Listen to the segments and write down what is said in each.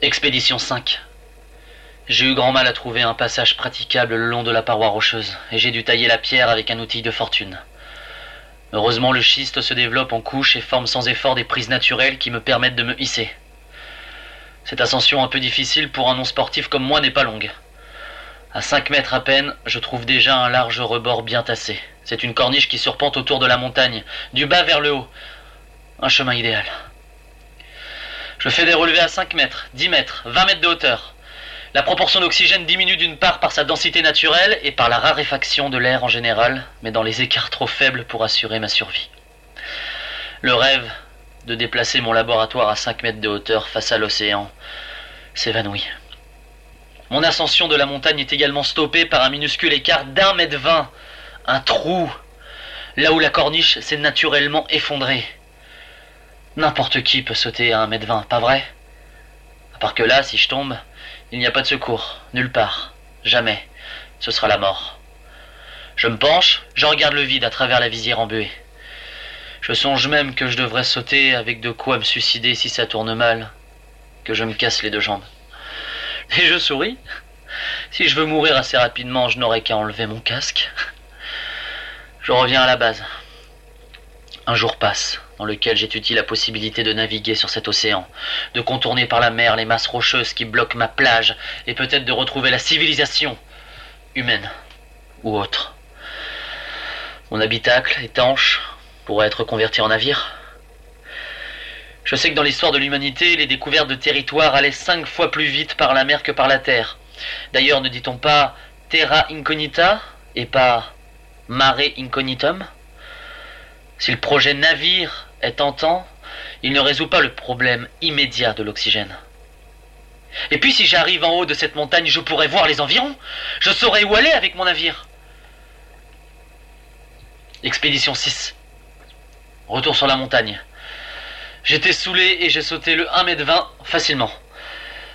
Expédition 5. J'ai eu grand mal à trouver un passage praticable le long de la paroi rocheuse, et j'ai dû tailler la pierre avec un outil de fortune. Heureusement, le schiste se développe en couches et forme sans effort des prises naturelles qui me permettent de me hisser. Cette ascension un peu difficile pour un non-sportif comme moi n'est pas longue. À 5 mètres à peine, je trouve déjà un large rebord bien tassé. C'est une corniche qui surpente autour de la montagne, du bas vers le haut. Un chemin idéal. Je fais des relevés à 5 mètres, 10 mètres, 20 mètres de hauteur. La proportion d'oxygène diminue d'une part par sa densité naturelle et par la raréfaction de l'air en général, mais dans les écarts trop faibles pour assurer ma survie. Le rêve de déplacer mon laboratoire à 5 mètres de hauteur face à l'océan s'évanouit. Mon ascension de la montagne est également stoppée par un minuscule écart d'un mètre vingt, un trou, là où la corniche s'est naturellement effondrée. N'importe qui peut sauter à un mètre vingt, pas vrai? À part que là, si je tombe, il n'y a pas de secours, nulle part, jamais. Ce sera la mort. Je me penche, je regarde le vide à travers la visière embuée. Je songe même que je devrais sauter avec de quoi me suicider si ça tourne mal, que je me casse les deux jambes. Et je souris. Si je veux mourir assez rapidement, je n'aurai qu'à enlever mon casque. Je reviens à la base. Un jour passe dans lequel j'étudie la possibilité de naviguer sur cet océan, de contourner par la mer les masses rocheuses qui bloquent ma plage, et peut-être de retrouver la civilisation, humaine ou autre. Mon habitacle, étanche, pourrait être converti en navire. Je sais que dans l'histoire de l'humanité, les découvertes de territoires allaient cinq fois plus vite par la mer que par la terre. D'ailleurs, ne dit-on pas terra incognita et pas mare incognitum? Si le projet navire est tentant, il ne résout pas le problème immédiat de l'oxygène. Et puis si j'arrive en haut de cette montagne, je pourrais voir les environs. Je saurais où aller avec mon navire. Expédition 6. Retour sur la montagne. J'étais saoulé et j'ai sauté le 1m20 facilement.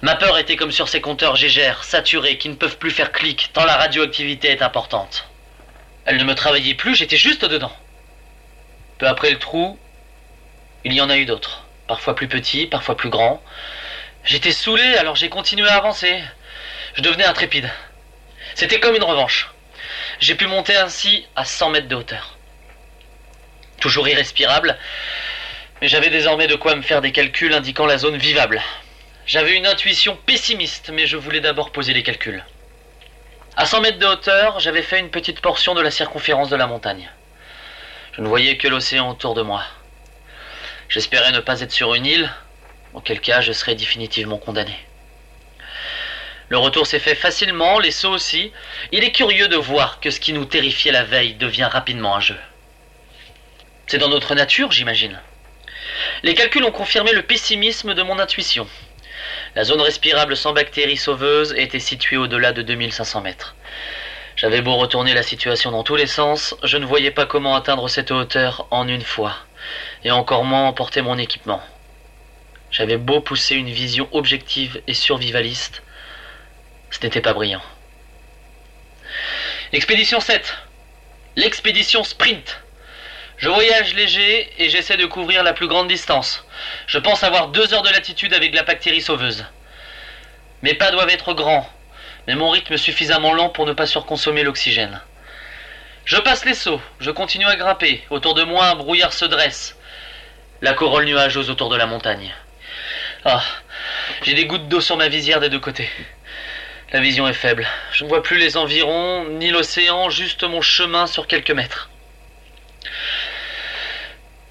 Ma peur était comme sur ces compteurs Gégère, saturés, qui ne peuvent plus faire clic, tant la radioactivité est importante. Elle ne me travaillait plus, j'étais juste dedans. Peu après le trou, il y en a eu d'autres, parfois plus petits, parfois plus grands. J'étais saoulé, alors j'ai continué à avancer. Je devenais intrépide. C'était comme une revanche. J'ai pu monter ainsi à 100 mètres de hauteur. Toujours irrespirable, mais j'avais désormais de quoi me faire des calculs indiquant la zone vivable. J'avais une intuition pessimiste, mais je voulais d'abord poser les calculs. À 100 mètres de hauteur, j'avais fait une petite portion de la circonférence de la montagne. Je ne voyais que l'océan autour de moi. J'espérais ne pas être sur une île, auquel cas je serais définitivement condamné. Le retour s'est fait facilement, les sauts aussi. Il est curieux de voir que ce qui nous terrifiait la veille devient rapidement un jeu. C'est dans notre nature, j'imagine. Les calculs ont confirmé le pessimisme de mon intuition. La zone respirable sans bactéries sauveuses était située au-delà de 2500 mètres. J'avais beau retourner la situation dans tous les sens, je ne voyais pas comment atteindre cette hauteur en une fois et encore moins emporter mon équipement. J'avais beau pousser une vision objective et survivaliste, ce n'était pas brillant. Expédition 7. L'expédition sprint. Je voyage léger et j'essaie de couvrir la plus grande distance. Je pense avoir deux heures de latitude avec la bactérie sauveuse. Mes pas doivent être grands, mais mon rythme suffisamment lent pour ne pas surconsommer l'oxygène. Je passe les sauts, je continue à grimper. Autour de moi, un brouillard se dresse. La corolle nuageuse autour de la montagne. Ah, j'ai des gouttes d'eau sur ma visière des deux côtés. La vision est faible. Je ne vois plus les environs, ni l'océan, juste mon chemin sur quelques mètres.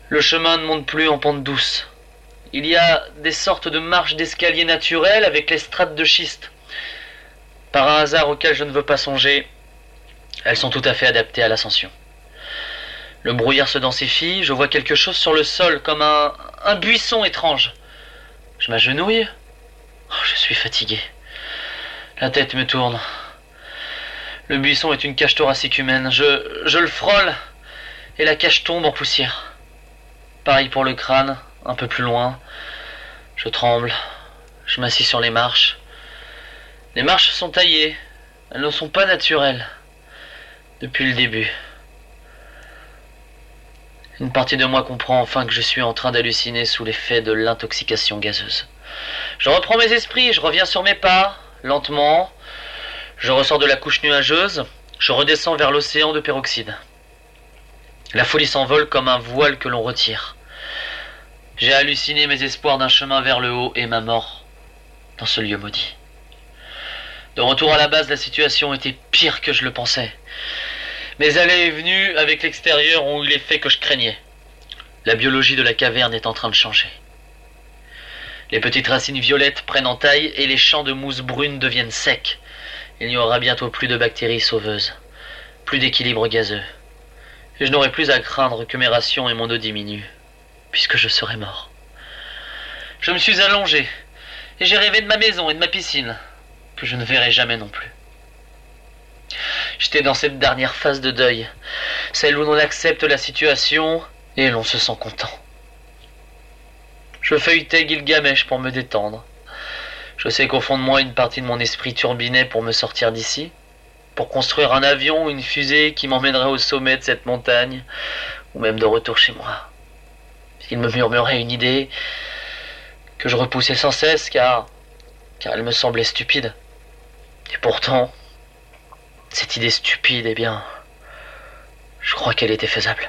Le chemin ne monte plus en pente douce. Il y a des sortes de marches d'escalier naturelles avec les strates de schiste. Par un hasard auquel je ne veux pas songer, elles sont tout à fait adaptées à l'ascension. Le brouillard se densifie, je vois quelque chose sur le sol, comme un, un buisson étrange. Je m'agenouille. Oh, je suis fatigué. La tête me tourne. Le buisson est une cage thoracique humaine. Je, je le frôle et la cage tombe en poussière. Pareil pour le crâne, un peu plus loin. Je tremble. Je m'assis sur les marches. Les marches sont taillées. Elles ne sont pas naturelles. Depuis le début. Une partie de moi comprend enfin que je suis en train d'halluciner sous l'effet de l'intoxication gazeuse. Je reprends mes esprits, je reviens sur mes pas, lentement. Je ressors de la couche nuageuse, je redescends vers l'océan de peroxyde. La folie s'envole comme un voile que l'on retire. J'ai halluciné mes espoirs d'un chemin vers le haut et ma mort dans ce lieu maudit. De retour à la base, la situation était pire que je le pensais. Mes allées et venues avec l'extérieur ont eu l'effet que je craignais. La biologie de la caverne est en train de changer. Les petites racines violettes prennent en taille et les champs de mousse brune deviennent secs. Il n'y aura bientôt plus de bactéries sauveuses, plus d'équilibre gazeux. Et je n'aurai plus à craindre que mes rations et mon eau diminuent, puisque je serai mort. Je me suis allongé, et j'ai rêvé de ma maison et de ma piscine, que je ne verrai jamais non plus. J'étais dans cette dernière phase de deuil, celle où l'on accepte la situation et l'on se sent content. Je feuilletais Gilgamesh pour me détendre. Je sais qu'au fond de moi, une partie de mon esprit turbinait pour me sortir d'ici, pour construire un avion ou une fusée qui m'emmènerait au sommet de cette montagne, ou même de retour chez moi. Il me murmurait une idée que je repoussais sans cesse car, car elle me semblait stupide. Et pourtant, cette idée stupide, eh bien, je crois qu'elle était faisable.